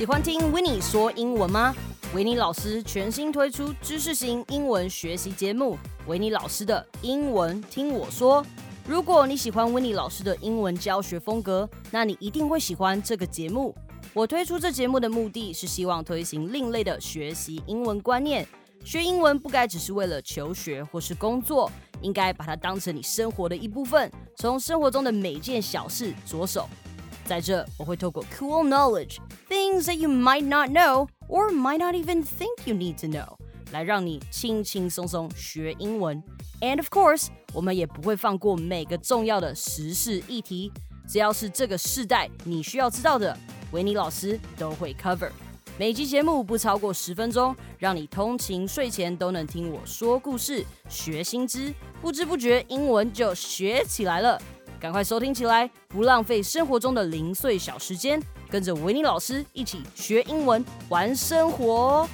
喜欢听 w i n n i 说英文吗？维尼老师全新推出知识型英文学习节目《维尼老师的英文听我说》。如果你喜欢维尼老师的英文教学风格，那你一定会喜欢这个节目。我推出这节目的目的是希望推行另类的学习英文观念。学英文不该只是为了求学或是工作，应该把它当成你生活的一部分，从生活中的每件小事着手。在这，我会透过 cool knowledge things that you might not know or might not even think you need to know，来让你轻轻松松学英文。And of course，我们也不会放过每个重要的时事议题，只要是这个世代你需要知道的，维尼老师都会 cover。每集节目不超过十分钟，让你通勤睡前都能听我说故事、学新知，不知不觉英文就学起来了。赶快收听起来，不浪费生活中的零碎小时间，跟着维尼老师一起学英文、玩生活。